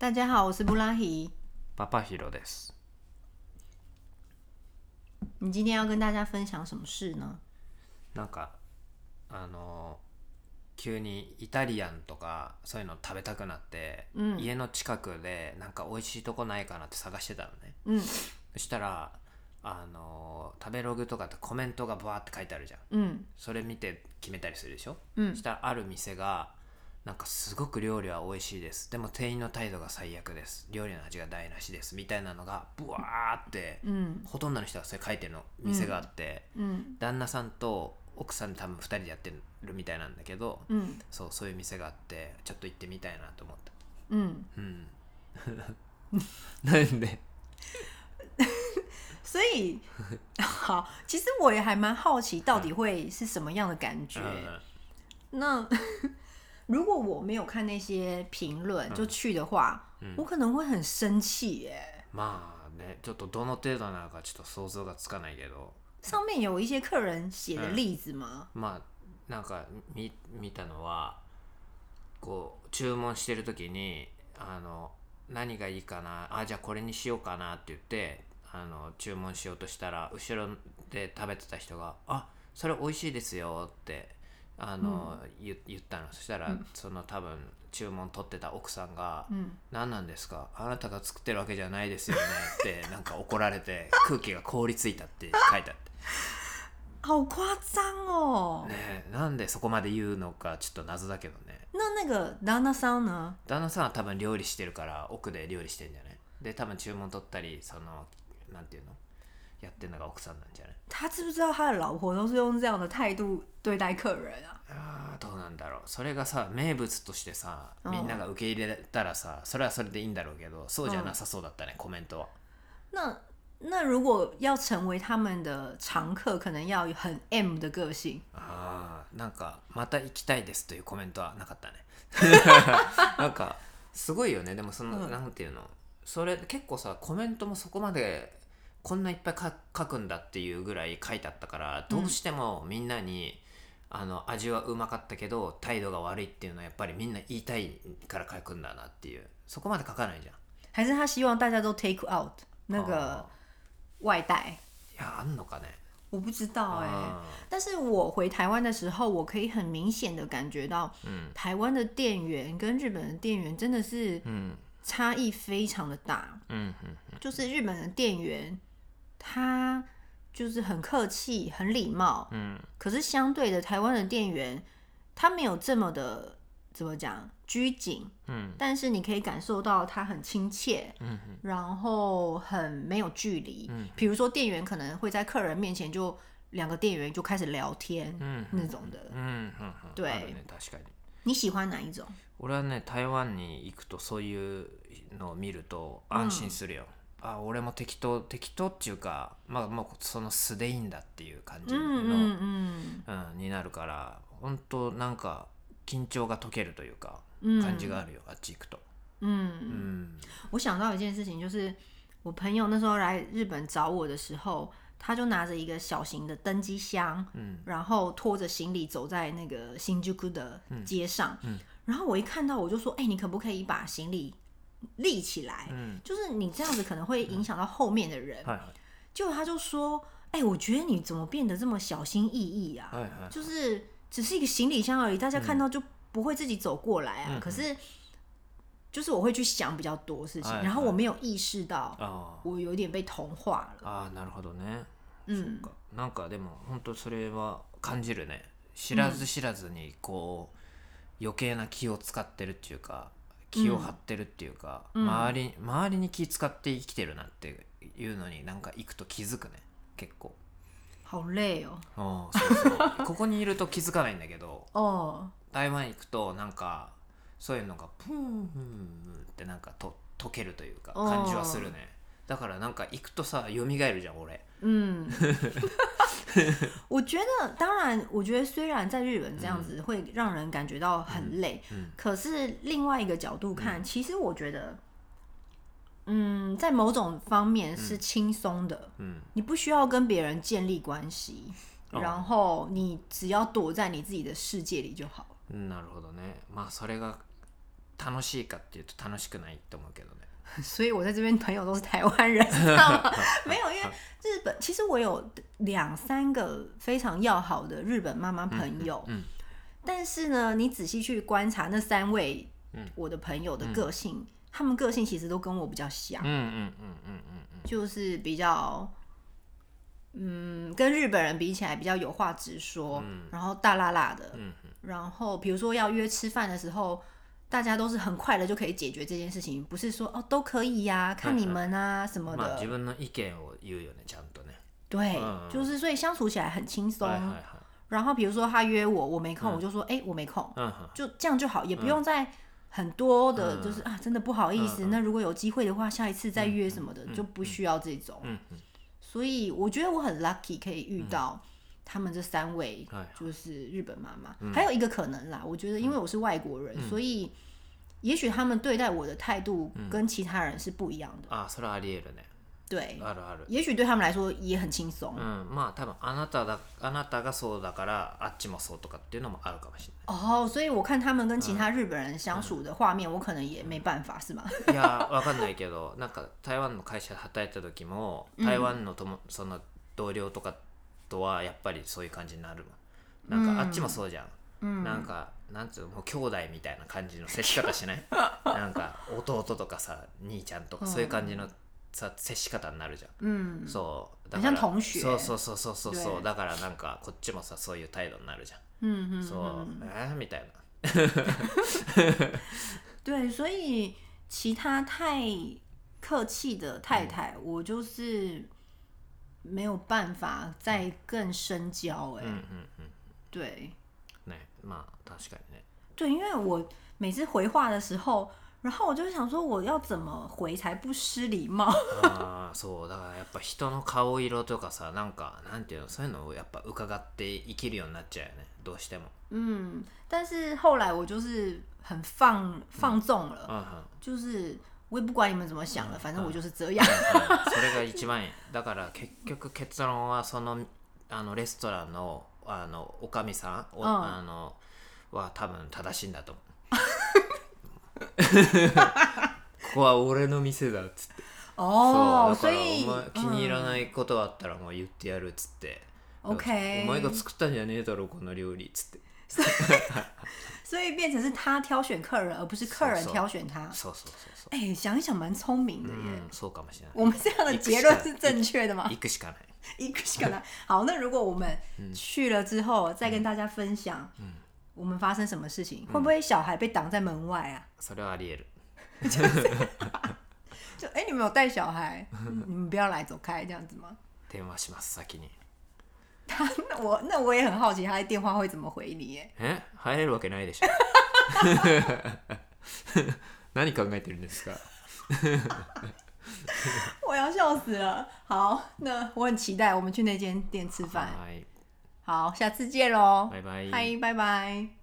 大家好，我是布拉希。パパヒロです。你今天要跟大家分享什么事呢？なんかあの急にイタリアンとかそういうの食べたくなって、うん家の近くでなんか美味しいとこないかなって探してたのね。嗯そしたらあの食べログとかってコメントがバーって書いてあるじゃん。嗯それ見て決めたりするでしょ？嗯そしたらある店がなんかすごく料理は美味しいです。でも店員の態度が最悪です。料理の味が台無しです。みたいなのがブワーって、嗯ほとんどの人がそれ書いてるの店があって、嗯旦那さんと奥さん多分2人でやってるみたいなんだけど、嗯そうそういう店があってちょっと行ってみたいなと思った嗯，うん。なんで？所以好，其实我也还蛮好奇，到底会是什么样的感觉。うん那如果我没有看那些评论就去的话，我可能会很生气耶。まあねちょっとどの程度なのかちょっと想像がつかないけど上面有一些客人写的例子吗？まあなんか見見たのはこう注文してる時にあの何がいいかなあじゃあこれにしようかなって言ってあの注文しようとしたら後ろで食べてた人が「あそれ美味しいですよ」ってあの、言言ったの。そしたら、その多分注文取ってた奥さんが「嗯何なんですか？あなたが作ってるわけじゃないですよね」って なんか怒られて空気が凍りついたって書いてあって。好夸张哦。ねえなんでそこまで言うのかちょっと謎だけどね。那那个旦那桑呢？旦那さんは多分料理してるから奥で料理してんじゃない？で多分注文取ったりそのなんていうの？やってんのが奥さんなんじゃない？他知不知道他的老婆都是用这样的态度对待客人啊？あーどうなんだろう。それがさ名物としてさうん。みんなが受け入れたらさそれはそれでいいんだろうけどそうじゃなさそうだったね、コメントは。那那如果要成为他们的常客，可能要很 M 的个性。あーなんかまた行きたいですというコメントはなかったね。なんかすごいよね。でもその、うん。なんていうの？それ結構さコメントもそこまでこんないっぱいか書くんだっていうぐらい書いてあったからどうしてもみんなに、あの味はうまかったけど態度が悪いっていうのはやっぱりみんな言いたいから書くんだなっていう。そこまで書かないじゃん。还是他希望大家都 take out 那个哦外带？いやあんのかね。我不知道哎、あ但是我回台湾的时候，我可以很明显的感觉到，嗯。台湾的店员跟日本的店员真的是ーうん差异非常的大。うんうん就是日本的店员，他就是很客气、很礼貌，うん可是相对的，台湾的店员他没有这么的怎么讲拘谨，うん但是你可以感受到他很亲切，うん然后很没有距离。嗯比如说店员可能会在客人面前就两个店员就开始聊天、うん那种的。うんうんうん对あるね確かに你喜欢哪一种？俺はね台湾に行くとそういうのを見ると安心するよ、 あ俺も適当適当っていうかまあもうその素でいいんだっていう感じの、嗯嗯嗯うん。になるから本当なんか緊張が解けるというか嗯感じがあるよ、あっち行くと。嗯う。ん。我想到一件事情，就是我朋友那时候来日本找我的时候，他就拿着一个小型的登机箱，嗯。然后拖着行李走在那个新宿的街上，嗯。然后我一看到我就说：“哎、你可不可以把行李立起来？うん就是你这样子可能会影响到后面的人。はい结果他就说：“哎、我觉得你怎么变得这么小心翼翼啊？はいはいはい就是只是一个行李箱而已，大家看到就不会自己走过来啊。嗯可是就是我会去想比较多事情，哎然后我没有意识到あ我有点被同化了。あああなるほどね嗯そっかなんかでも本当それは感じるね知らず知らずにこう余計な気を使ってるっていうか 気を張ってるっていうか、うん。周り周りに気使って生きてるなっていうのになんか行くと気づくね。結構。好累哦。うんそうそう。ここにいると気づかないんだけど哦，台湾行くとなんかそういうのがプーンってなんかと溶けるというか感じはするねだからなんか行くとさ蘇るじゃん俺嗯，我觉得，当然，我觉得虽然在日本这样子会让人感觉到很累，嗯可是另外一个角度看，其实我觉得，嗯，在某种方面是轻松的，うん你不需要跟别人建立关系，哦然后你只要躲在你自己的世界里就好。なるほどねまあそれが 楽しいかっていうと楽しくないと思うけどね 所以我在这边朋友都是台湾人，知道吗？没有，因为日本其实我有两三个非常要好的日本妈妈朋友，嗯但是呢，你仔细去观察那三位我的朋友的个性，他们个性其实都跟我比较像，うんうんうんうんうん就是比较。嗯，跟日本人比起来比较有话直说，然后大辣辣的，嗯然后比如说要约吃饭的时候， 大家都是很快的就可以解决这件事情，不是说哦都可以呀、看你们啊什么的。まあ自分の意見を言うよねちゃんとね对，嗯就是所以相处起来很轻松。はいはいはい然后比如说他约我，我没空，我就说哎、我没空，うんうん就这样就好，也不用再很多的，就是啊真的不好意思，那如果有机会的话，下一次再约什么的，就不需要这种。嗯嗯所以我觉得我很 lucky 可以遇到 他们这三位哎，就是日本妈妈。还有一个可能啦，我觉得因为我是外国人，所以也许他们对待我的态度跟其他人是不一样的。あそれはありえるね对，あるある也许对他们来说也很轻松。うんまあ多分あなただあなたがそうだからあっちもそうとかっていうのもあるかもしれ哦，所以我看他们跟其他日本人相处的画面，我可能也没办法，是吗？ないいやわかんないけどなんか台湾の会社で働いた時も台湾のともその同僚とか とはやっぱりそういう感じになるもん。なんかあっちもそうじゃん、なんかなんつうのもう兄弟みたいな感じの接し方しない？なんか弟とかさ兄ちゃんとかそういう感じのさ接し方になるじゃん。嗯，そう。だ很からそうそうそうそうそうそ对うだからなんかこっちもさそういう態度になるじゃん。嗯嗯，そう、えー、みたいな。对，所以其他太客气的太太，我就是没有办法再更深交、哎、うんうんうん对ねまあ確かにね对，因为我每次回话的时候，然后我就想说我要怎么回才不失礼貌。ああそうだからやっぱ人の顔色とかさなんかなんていうのそういうのをやっぱ伺って生きるようになっちゃうよねどうしても嗯，但是后来我就是很放放纵了，うんうん就是 我也不管你们怎么想了，反正我就是这样。うんそれが一番いい。だから結局結論はそのあのレストランのあのおかみさんあのは多分正しいんだと思う。ここは俺の店だっつって。哦，そうだから所以お前気に入らないことあったらもう言ってやるっつって、OK お前が作ったんじゃねえだろこの料理っつって 所以变成是他挑选客人，而不是客人そうそう挑选他。そうそうそうそう哎、想一想蛮聪明的耶。うんそうかもしれない我们这样的结论是正确的吗？行くしかない一个是可能。好，那如果我们去了之后，再跟大家分享，我们发生什么事情，会不会小孩被挡在门外啊？それはありえる就哎、你们有带小孩，你们不要来，走开，这样子吗？電話します先に 他那我那我也很好奇，他的电话会怎么回你？耶？え入れるわけないでしょ何考えてるんですか我要笑死了。好，那我很期待我们去那间店吃饭。はい好，下次见喽，バイバイ嗨，拜拜。